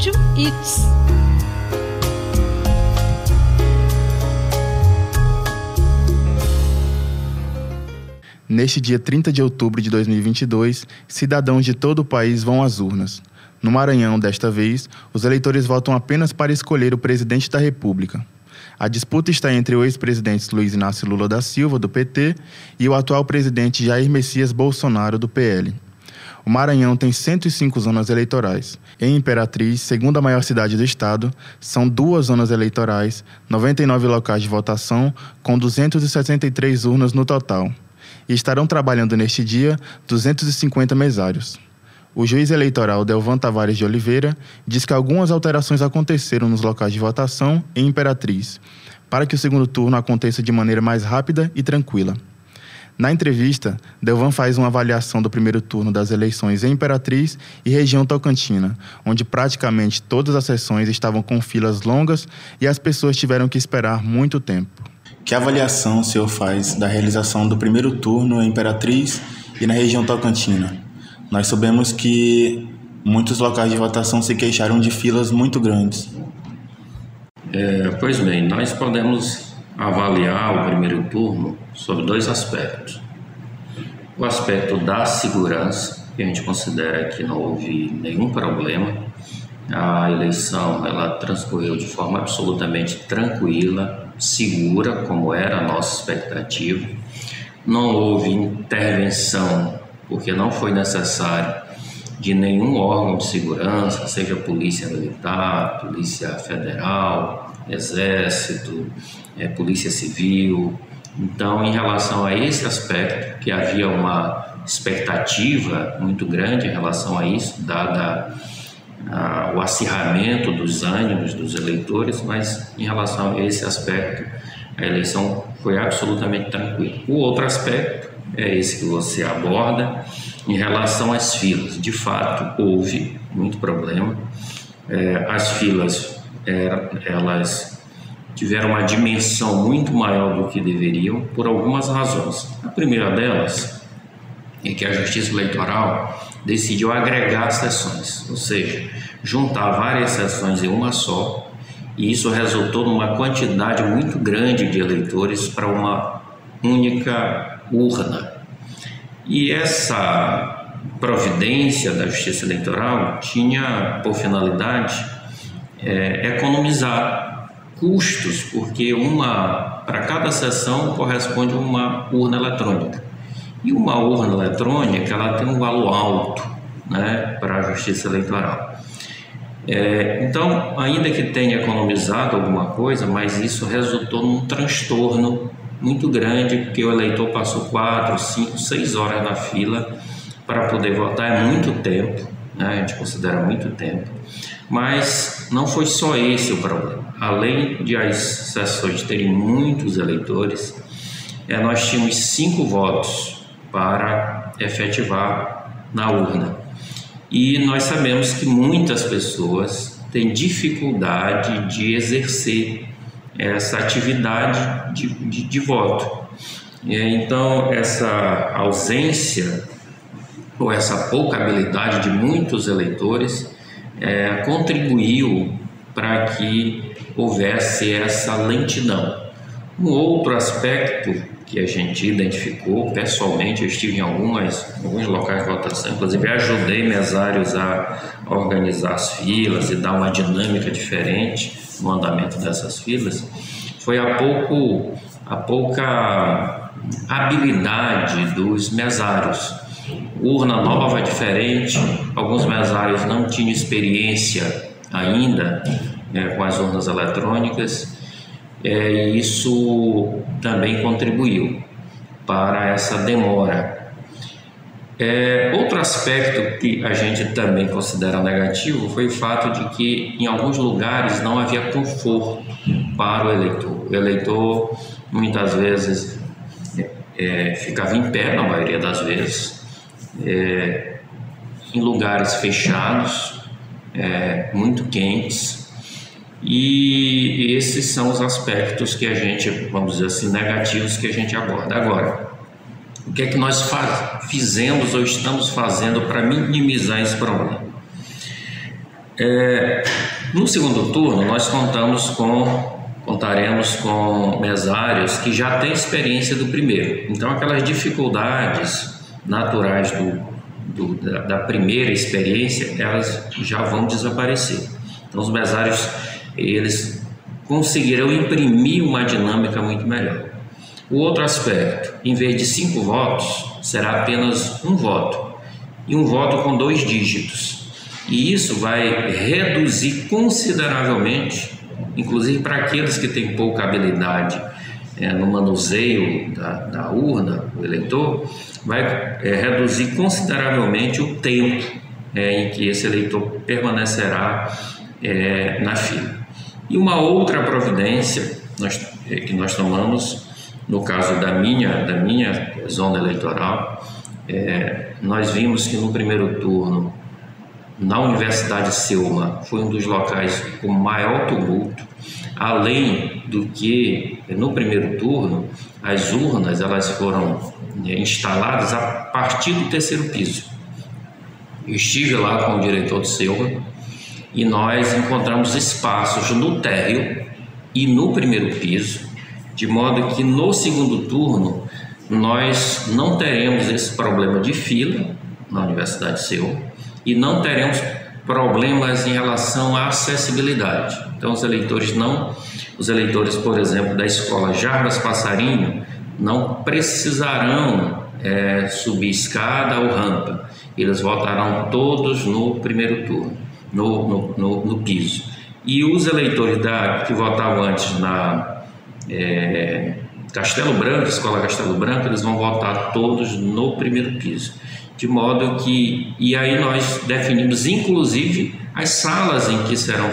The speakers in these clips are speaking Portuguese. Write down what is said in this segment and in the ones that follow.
Rádio X. Neste dia 30 de outubro de 2022, cidadãos de todo o país vão às urnas. No Maranhão, desta vez, os eleitores votam apenas para escolher o presidente da República. A disputa está entre o ex-presidente Luiz Inácio Lula da Silva, do PT, e o atual presidente Jair Messias Bolsonaro, do PL. O Maranhão tem 105 zonas eleitorais. Em Imperatriz, segunda maior cidade do estado, são duas zonas eleitorais, 99 locais de votação, com 263 urnas no total e estarão trabalhando neste dia 250 mesários. O juiz eleitoral Delvan Tavares de Oliveira diz que algumas alterações aconteceram nos locais de votação em Imperatriz, para que o segundo turno aconteça de maneira mais rápida e tranquila. Na entrevista, Delvan faz uma avaliação do primeiro turno das eleições em Imperatriz e região Tocantina, onde praticamente todas as sessões estavam com filas longas e as pessoas tiveram que esperar muito tempo. Que avaliação o senhor faz da realização do primeiro turno em Imperatriz e na região Tocantina? Nós sabemos que muitos locais de votação se queixaram de filas muito grandes. É, pois bem, nós podemos avaliar o primeiro turno sobre dois aspectos. O aspecto da segurança, que a gente considera que não houve nenhum problema. A eleição ela transcorreu de forma absolutamente tranquila, segura, como era a nossa expectativa. Não houve intervenção, porque não foi necessário, de nenhum órgão de segurança, seja Polícia Militar, Polícia Federal, Exército, é, Polícia Civil. Então, em relação a esse aspecto, que havia uma expectativa muito grande em relação a isso, dada ah, o acirramento dos ânimos dos eleitores, mas em relação a esse aspecto, a eleição foi absolutamente tranquila. O outro aspecto é esse que você aborda em relação às filas. De fato, houve muito problema. É, as filas elas tiveram uma dimensão muito maior do que deveriam por algumas razões. A primeira delas é que a Justiça Eleitoral decidiu agregar sessões, ou seja, juntar várias sessões em uma só, e isso resultou numa quantidade muito grande de eleitores para uma única urna. E essa providência da Justiça Eleitoral tinha por finalidade é, economizar custos, porque uma para cada sessão corresponde uma urna eletrônica. E uma urna eletrônica ela tem um valor alto né, para a justiça eleitoral. É, então, ainda que tenha economizado alguma coisa, mas isso resultou num transtorno muito grande, porque o eleitor passou quatro, cinco, seis horas na fila para poder votar, é muito tempo, né? a gente considera muito tempo. Mas não foi só esse o problema. Além de as sessões terem muitos eleitores, é, nós tínhamos cinco votos para efetivar na urna. E nós sabemos que muitas pessoas têm dificuldade de exercer essa atividade de, de, de voto. Então, essa ausência ou essa pouca habilidade de muitos eleitores é, contribuiu para que houvesse essa lentidão. Um outro aspecto que a gente identificou pessoalmente. Eu estive em algumas, alguns locais de votação, inclusive ajudei mesários a organizar as filas e dar uma dinâmica diferente no andamento dessas filas. Foi a pouco a pouca habilidade dos mesários. Urna nova diferente, alguns mesários não tinham experiência ainda né, com as urnas eletrônicas é, isso também contribuiu para essa demora. É, outro aspecto que a gente também considera negativo foi o fato de que em alguns lugares não havia conforto para o eleitor. O eleitor muitas vezes é, ficava em pé, na maioria das vezes, é, em lugares fechados, é, muito quentes, e esses são os aspectos que a gente, vamos dizer assim, negativos que a gente aborda. Agora, o que é que nós fizemos ou estamos fazendo para minimizar esse problema? É, no segundo turno, nós contamos com contaremos com mesários que já têm experiência do primeiro. Então, aquelas dificuldades naturais do, do, da, da, primeira experiência, elas já vão desaparecer. Então, os mesários, eles conseguirão imprimir uma dinâmica muito melhor. O outro aspecto, em vez de cinco votos, será apenas um voto, e um voto com dois dígitos. E isso vai reduzir consideravelmente inclusive para aqueles que têm pouca habilidade é, no manuseio da, da, urna, o eleitor, vai é, reduzir consideravelmente o tempo é, em que esse eleitor permanecerá é, na fila. E uma outra providência nós, é, que nós tomamos, no caso da minha, da minha zona eleitoral, é, nós vimos que no primeiro turno na Universidade Selma foi um dos locais com maior tumulto, além do que no primeiro turno as urnas elas foram né, instaladas a partir do terceiro piso. Eu estive lá com o diretor do Selma e nós encontramos espaços no térreo e no primeiro piso, de modo que no segundo turno nós não teremos esse problema de fila na Universidade Selma e não teremos problemas em relação à acessibilidade. Então os eleitores não, os eleitores, por exemplo, da escola Jarbas Passarinho não precisarão é, subir escada ou rampa. Eles votarão todos no primeiro turno, no, no, no, no piso. E os eleitores da, que votavam antes na é, Castelo Branco, Escola Castelo Branco, eles vão votar todos no primeiro piso de modo que e aí nós definimos inclusive as salas em que serão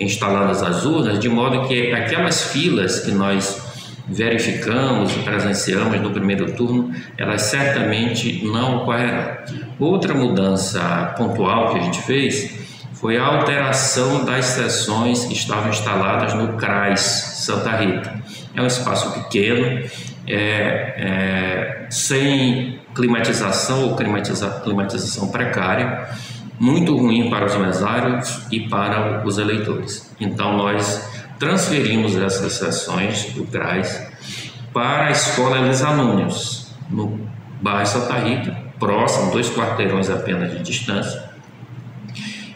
instaladas as urnas, de modo que aquelas filas que nós verificamos e presenciamos no primeiro turno, elas certamente não ocorrerão. Outra mudança pontual que a gente fez foi a alteração das sessões que estavam instaladas no CRAS Santa Rita. É um espaço pequeno, é, é, sem climatização ou climatiza, climatização precária, muito ruim para os mesários e para os eleitores. Então, nós transferimos essas sessões do CRAS para a Escola Elisa Nunes, no bairro Santa Rita, próximo, dois quarteirões apenas de distância,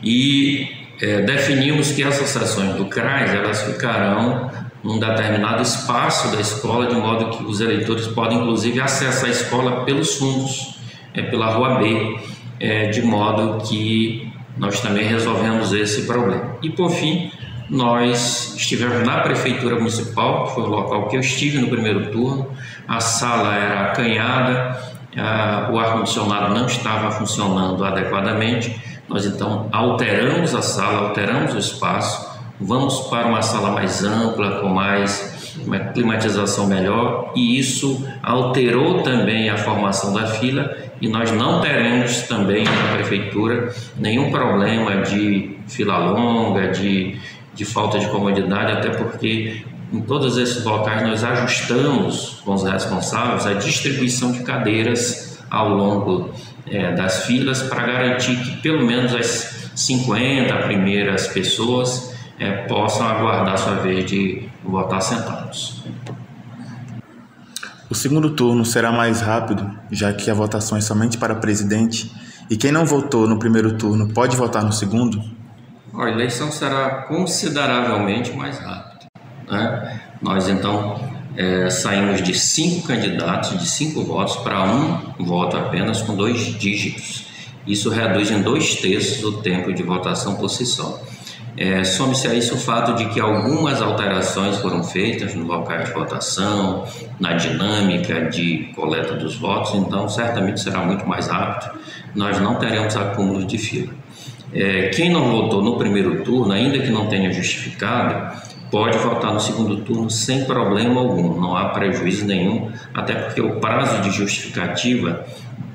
e é, definimos que essas sessões do CRAS elas ficarão num determinado espaço da escola, de modo que os eleitores podem, inclusive, acessar a escola pelos fundos, é, pela Rua B, é, de modo que nós também resolvemos esse problema. E, por fim, nós estivemos na Prefeitura Municipal, que foi o local que eu estive no primeiro turno, a sala era acanhada, a, o ar-condicionado não estava funcionando adequadamente, nós então alteramos a sala, alteramos o espaço, vamos para uma sala mais ampla, com mais uma climatização melhor, e isso alterou também a formação da fila e nós não teremos também na prefeitura nenhum problema de fila longa, de, de falta de comodidade, até porque em todos esses locais nós ajustamos com os responsáveis a distribuição de cadeiras ao longo é, das filas para garantir que pelo menos as 50 primeiras pessoas é, possam aguardar sua vez de votar sentados. O segundo turno será mais rápido, já que a votação é somente para presidente, e quem não votou no primeiro turno pode votar no segundo? A eleição será consideravelmente mais rápida. Né? Nós então é, saímos de cinco candidatos, de cinco votos, para um voto apenas com dois dígitos. Isso reduz em dois terços o tempo de votação por si só. É, Some-se a isso o fato de que algumas alterações foram feitas no local de votação, na dinâmica de coleta dos votos, então certamente será muito mais rápido. Nós não teremos acúmulo de fila. É, quem não votou no primeiro turno, ainda que não tenha justificado, pode votar no segundo turno sem problema algum, não há prejuízo nenhum, até porque o prazo de justificativa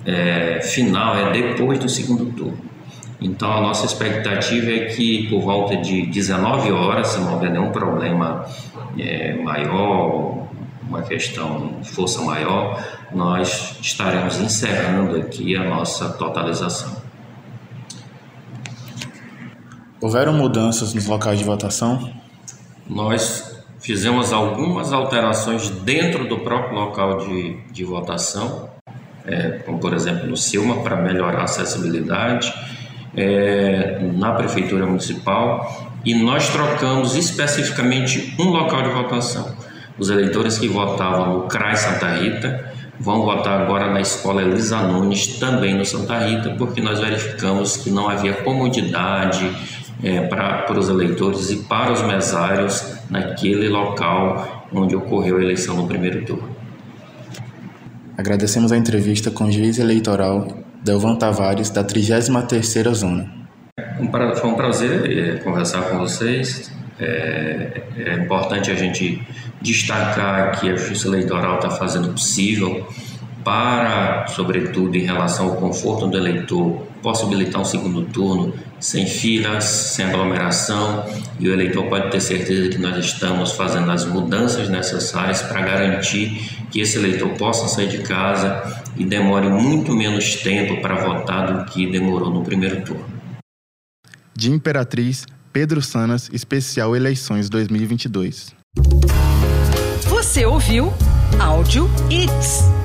é, final é depois do segundo turno. Então, a nossa expectativa é que por volta de 19 horas, se não houver nenhum problema é, maior, uma questão de força maior, nós estaremos encerrando aqui a nossa totalização. Houveram mudanças nos locais de votação? Nós fizemos algumas alterações dentro do próprio local de, de votação, é, como por exemplo no Silma, para melhorar a acessibilidade, é, na Prefeitura Municipal, e nós trocamos especificamente um local de votação. Os eleitores que votavam no CRAI Santa Rita vão votar agora na Escola Elisa Nunes, também no Santa Rita, porque nós verificamos que não havia comodidade é, para os eleitores e para os mesários naquele local onde ocorreu a eleição no primeiro turno. Agradecemos a entrevista com o juiz eleitoral Delvan Tavares, da 33ª Zona. Foi um prazer é, conversar com vocês. É, é importante a gente destacar que a Justiça Eleitoral está fazendo o possível para, sobretudo em relação ao conforto do eleitor, possibilitar um segundo turno sem filas, sem aglomeração, e o eleitor pode ter certeza que nós estamos fazendo as mudanças necessárias para garantir que esse eleitor possa sair de casa e demore muito menos tempo para votar do que demorou no primeiro turno. De Imperatriz, Pedro Sanas, especial Eleições 2022. Você ouviu Áudio It's.